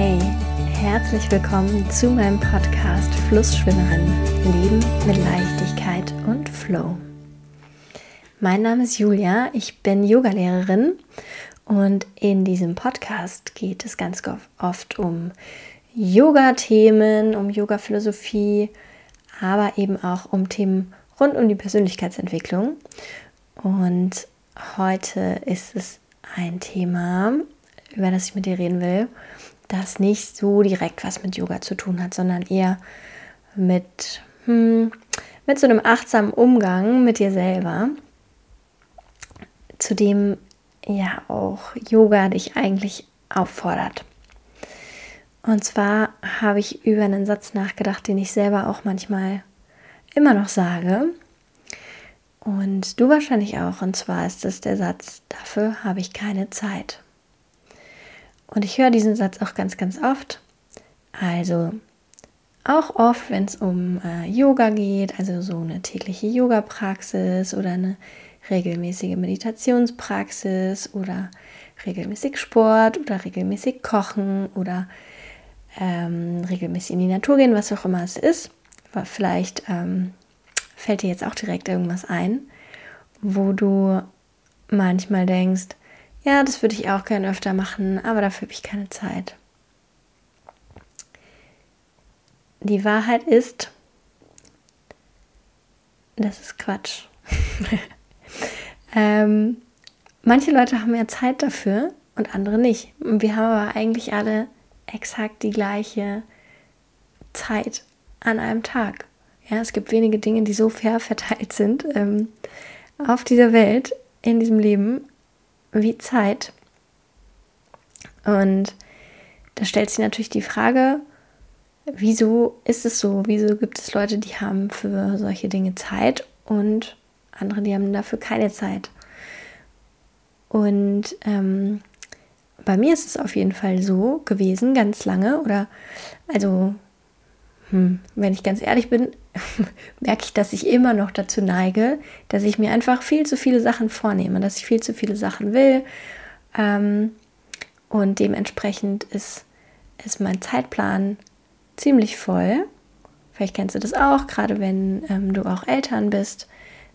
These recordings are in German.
Hey, herzlich willkommen zu meinem Podcast Flussschwimmerin Leben mit Leichtigkeit und Flow. Mein Name ist Julia, ich bin Yogalehrerin und in diesem Podcast geht es ganz oft um Yoga-Themen, um Yoga-Philosophie, aber eben auch um Themen rund um die Persönlichkeitsentwicklung. Und heute ist es ein Thema, über das ich mit dir reden will, das nicht so direkt was mit Yoga zu tun hat, sondern eher mit, hm, mit so einem achtsamen Umgang mit dir selber, zu dem ja auch Yoga dich eigentlich auffordert. Und zwar habe ich über einen Satz nachgedacht, den ich selber auch manchmal immer noch sage. Und du wahrscheinlich auch. Und zwar ist es der Satz, dafür habe ich keine Zeit. Und ich höre diesen Satz auch ganz, ganz oft. Also auch oft, wenn es um äh, Yoga geht, also so eine tägliche Yoga-Praxis oder eine regelmäßige Meditationspraxis oder regelmäßig Sport oder regelmäßig Kochen oder ähm, regelmäßig in die Natur gehen, was auch immer es ist. Vielleicht ähm, fällt dir jetzt auch direkt irgendwas ein, wo du manchmal denkst, ja, das würde ich auch gerne öfter machen, aber dafür habe ich keine Zeit. Die Wahrheit ist, das ist Quatsch. ähm, manche Leute haben ja Zeit dafür und andere nicht. Und wir haben aber eigentlich alle exakt die gleiche Zeit an einem Tag. Ja, es gibt wenige Dinge, die so fair verteilt sind ähm, auf dieser Welt, in diesem Leben, wie Zeit. Und da stellt sich natürlich die Frage, wieso ist es so? Wieso gibt es Leute, die haben für solche Dinge Zeit und andere, die haben dafür keine Zeit? Und ähm, bei mir ist es auf jeden Fall so gewesen, ganz lange, oder also, hm, wenn ich ganz ehrlich bin, merke ich, dass ich immer noch dazu neige, dass ich mir einfach viel zu viele Sachen vornehme, dass ich viel zu viele Sachen will. Ähm, und dementsprechend ist, ist mein Zeitplan ziemlich voll. Vielleicht kennst du das auch, gerade wenn ähm, du auch Eltern bist,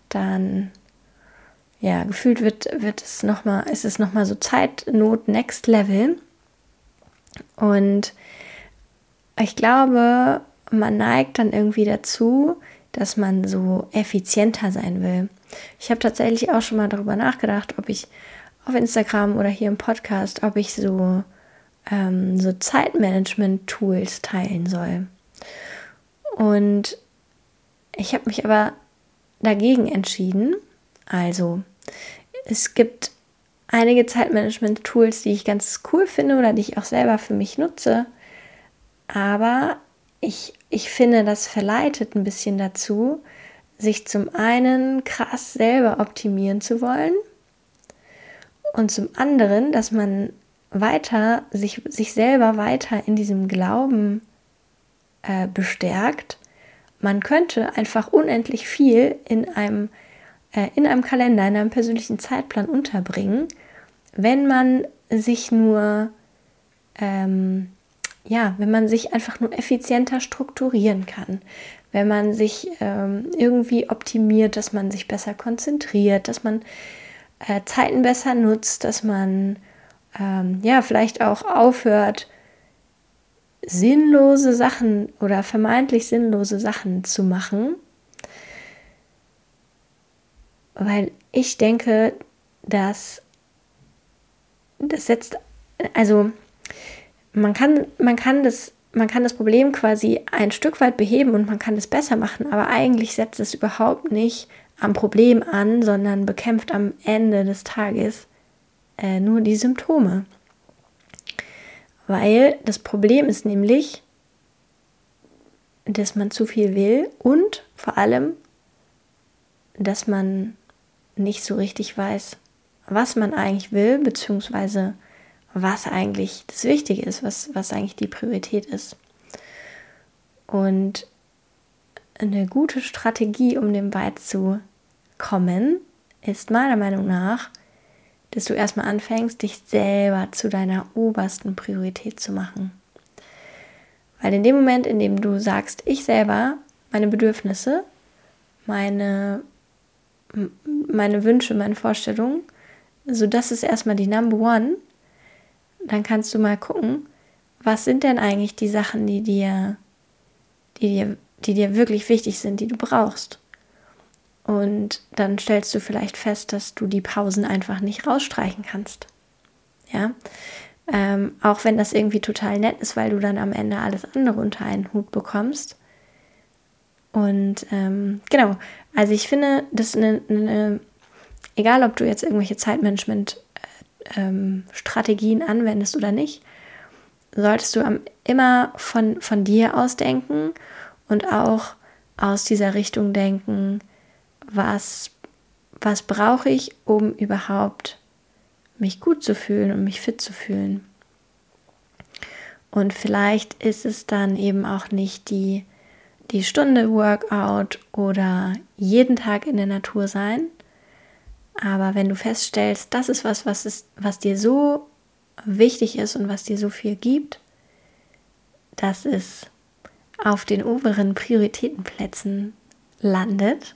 dann ja, gefühlt wird, wird es noch ist es nochmal so Zeitnot Next Level. Und ich glaube, man neigt dann irgendwie dazu, dass man so effizienter sein will. Ich habe tatsächlich auch schon mal darüber nachgedacht, ob ich auf Instagram oder hier im Podcast, ob ich so, ähm, so Zeitmanagement-Tools teilen soll. Und ich habe mich aber dagegen entschieden. Also, es gibt einige Zeitmanagement-Tools, die ich ganz cool finde oder die ich auch selber für mich nutze. Aber ich, ich finde, das verleitet ein bisschen dazu, sich zum einen krass selber optimieren zu wollen und zum anderen, dass man weiter, sich, sich selber weiter in diesem Glauben äh, bestärkt, man könnte einfach unendlich viel in einem, äh, in einem Kalender, in einem persönlichen Zeitplan unterbringen, wenn man sich nur ähm, ja, wenn man sich einfach nur effizienter strukturieren kann, wenn man sich ähm, irgendwie optimiert, dass man sich besser konzentriert, dass man äh, Zeiten besser nutzt, dass man ähm, ja vielleicht auch aufhört, sinnlose Sachen oder vermeintlich sinnlose Sachen zu machen. Weil ich denke, dass das setzt, also man kann, man kann das man kann das Problem quasi ein Stück weit beheben und man kann es besser machen, aber eigentlich setzt es überhaupt nicht am Problem an, sondern bekämpft am Ende des Tages äh, nur die Symptome. Weil das Problem ist nämlich, dass man zu viel will und vor allem, dass man nicht so richtig weiß, was man eigentlich will, beziehungsweise was eigentlich das Wichtige ist, was, was eigentlich die Priorität ist. Und eine gute Strategie, um dem beizukommen, ist meiner Meinung nach, dass du erstmal anfängst, dich selber zu deiner obersten Priorität zu machen. Weil in dem Moment, in dem du sagst, ich selber, meine Bedürfnisse, meine, meine Wünsche, meine Vorstellungen, so das ist erstmal die Number One, dann kannst du mal gucken, was sind denn eigentlich die Sachen, die dir, die dir, die dir wirklich wichtig sind, die du brauchst. Und dann stellst du vielleicht fest, dass du die Pausen einfach nicht rausstreichen kannst. Ja, ähm, auch wenn das irgendwie total nett ist, weil du dann am Ende alles andere unter einen Hut bekommst. Und ähm, genau, also ich finde, das eine, eine, egal ob du jetzt irgendwelche Zeitmanagement-Strategien äh, ähm, anwendest oder nicht, solltest du immer von, von dir aus denken und auch aus dieser Richtung denken, was, was brauche ich, um überhaupt mich gut zu fühlen und mich fit zu fühlen. Und vielleicht ist es dann eben auch nicht die, die Stunde Workout oder jeden Tag in der Natur sein. Aber wenn du feststellst, das ist was, was, ist, was dir so wichtig ist und was dir so viel gibt, dass es auf den oberen Prioritätenplätzen landet,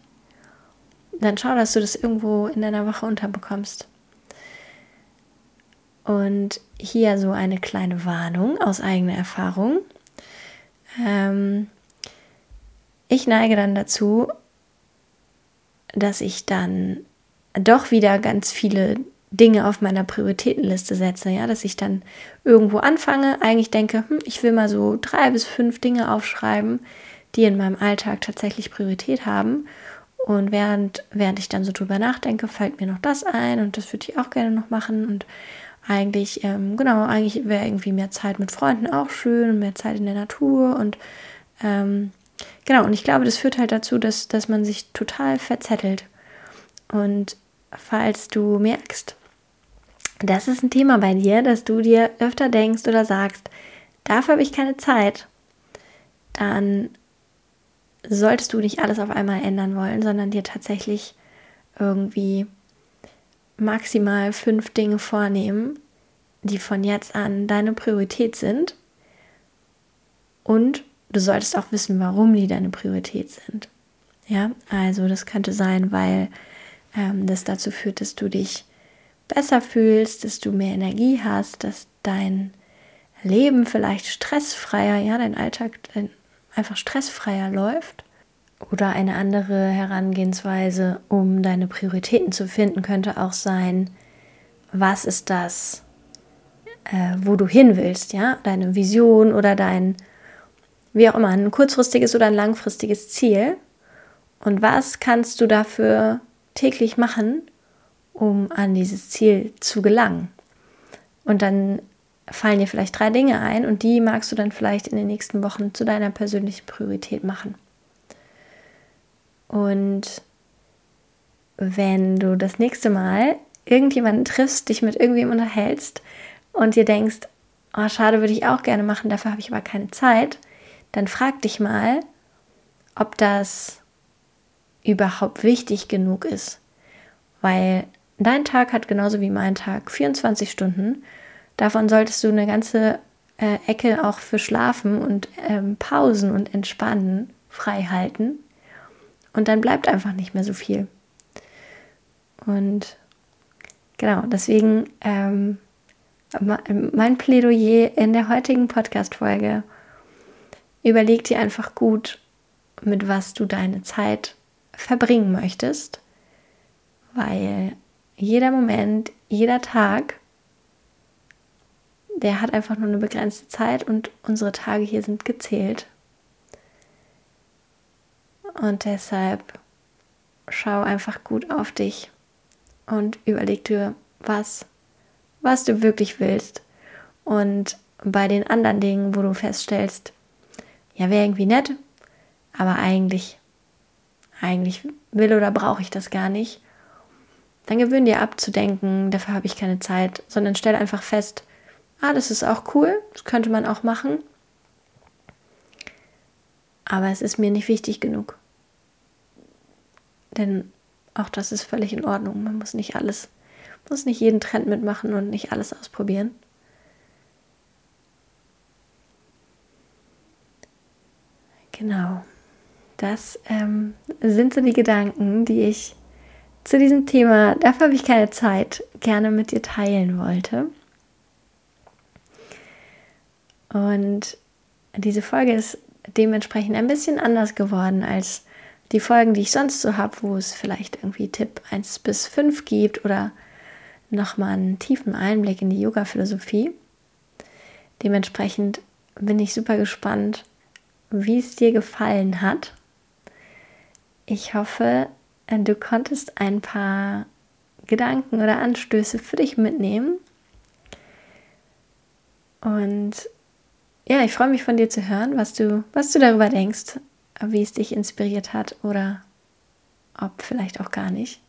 dann schau, dass du das irgendwo in deiner Woche unterbekommst. Und hier so eine kleine Warnung aus eigener Erfahrung. Ähm, ich neige dann dazu, dass ich dann doch wieder ganz viele Dinge auf meiner Prioritätenliste setze, ja, dass ich dann irgendwo anfange, eigentlich denke, hm, ich will mal so drei bis fünf Dinge aufschreiben, die in meinem Alltag tatsächlich Priorität haben. Und während, während ich dann so drüber nachdenke, fällt mir noch das ein und das würde ich auch gerne noch machen. Und eigentlich, ähm, genau, eigentlich wäre irgendwie mehr Zeit mit Freunden auch schön, mehr Zeit in der Natur und ähm, genau, und ich glaube, das führt halt dazu, dass, dass man sich total verzettelt. Und falls du merkst, das ist ein Thema bei dir, dass du dir öfter denkst oder sagst, dafür habe ich keine Zeit, dann solltest du nicht alles auf einmal ändern wollen, sondern dir tatsächlich irgendwie maximal fünf Dinge vornehmen, die von jetzt an deine Priorität sind. Und du solltest auch wissen, warum die deine Priorität sind. Ja, also das könnte sein, weil ähm, das dazu führt, dass du dich besser fühlst, dass du mehr Energie hast, dass dein Leben vielleicht stressfreier, ja, dein Alltag einfach stressfreier läuft. Oder eine andere Herangehensweise, um deine Prioritäten zu finden, könnte auch sein, was ist das, äh, wo du hin willst, ja, deine Vision oder dein, wie auch immer, ein kurzfristiges oder ein langfristiges Ziel. Und was kannst du dafür täglich machen, um an dieses Ziel zu gelangen? Und dann fallen dir vielleicht drei Dinge ein und die magst du dann vielleicht in den nächsten Wochen zu deiner persönlichen Priorität machen. Und wenn du das nächste Mal irgendjemanden triffst, dich mit irgendwem unterhältst und dir denkst, oh, schade, würde ich auch gerne machen, dafür habe ich aber keine Zeit, dann frag dich mal, ob das überhaupt wichtig genug ist. Weil dein Tag hat genauso wie mein Tag 24 Stunden. Davon solltest du eine ganze äh, Ecke auch für Schlafen und ähm, Pausen und Entspannen frei halten. Und dann bleibt einfach nicht mehr so viel. Und genau, deswegen ähm, mein Plädoyer in der heutigen Podcast-Folge. Überleg dir einfach gut, mit was du deine Zeit verbringen möchtest, weil jeder Moment, jeder Tag, der hat einfach nur eine begrenzte Zeit und unsere Tage hier sind gezählt. Und deshalb schau einfach gut auf dich und überleg dir, was, was du wirklich willst. Und bei den anderen Dingen, wo du feststellst, ja, wäre irgendwie nett, aber eigentlich, eigentlich will oder brauche ich das gar nicht, dann gewöhn dir ab zu denken, dafür habe ich keine Zeit, sondern stell einfach fest, ah, das ist auch cool, das könnte man auch machen, aber es ist mir nicht wichtig genug. Denn auch das ist völlig in Ordnung. Man muss nicht alles, muss nicht jeden Trend mitmachen und nicht alles ausprobieren. Genau. Das ähm, sind so die Gedanken, die ich zu diesem Thema, dafür habe ich keine Zeit, gerne mit dir teilen wollte. Und diese Folge ist dementsprechend ein bisschen anders geworden als die Folgen, die ich sonst so habe, wo es vielleicht irgendwie Tipp 1 bis 5 gibt oder nochmal einen tiefen Einblick in die Yoga-Philosophie. Dementsprechend bin ich super gespannt, wie es dir gefallen hat. Ich hoffe, du konntest ein paar Gedanken oder Anstöße für dich mitnehmen. Und ja, ich freue mich von dir zu hören, was du, was du darüber denkst, wie es dich inspiriert hat oder ob vielleicht auch gar nicht.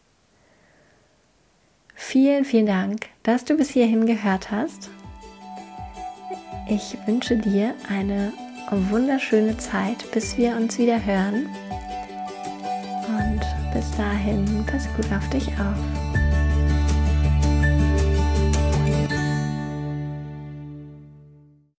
Vielen, vielen Dank, dass du bis hierhin gehört hast. Ich wünsche dir eine wunderschöne Zeit, bis wir uns wieder hören. Bis dahin, pass gut auf dich auf.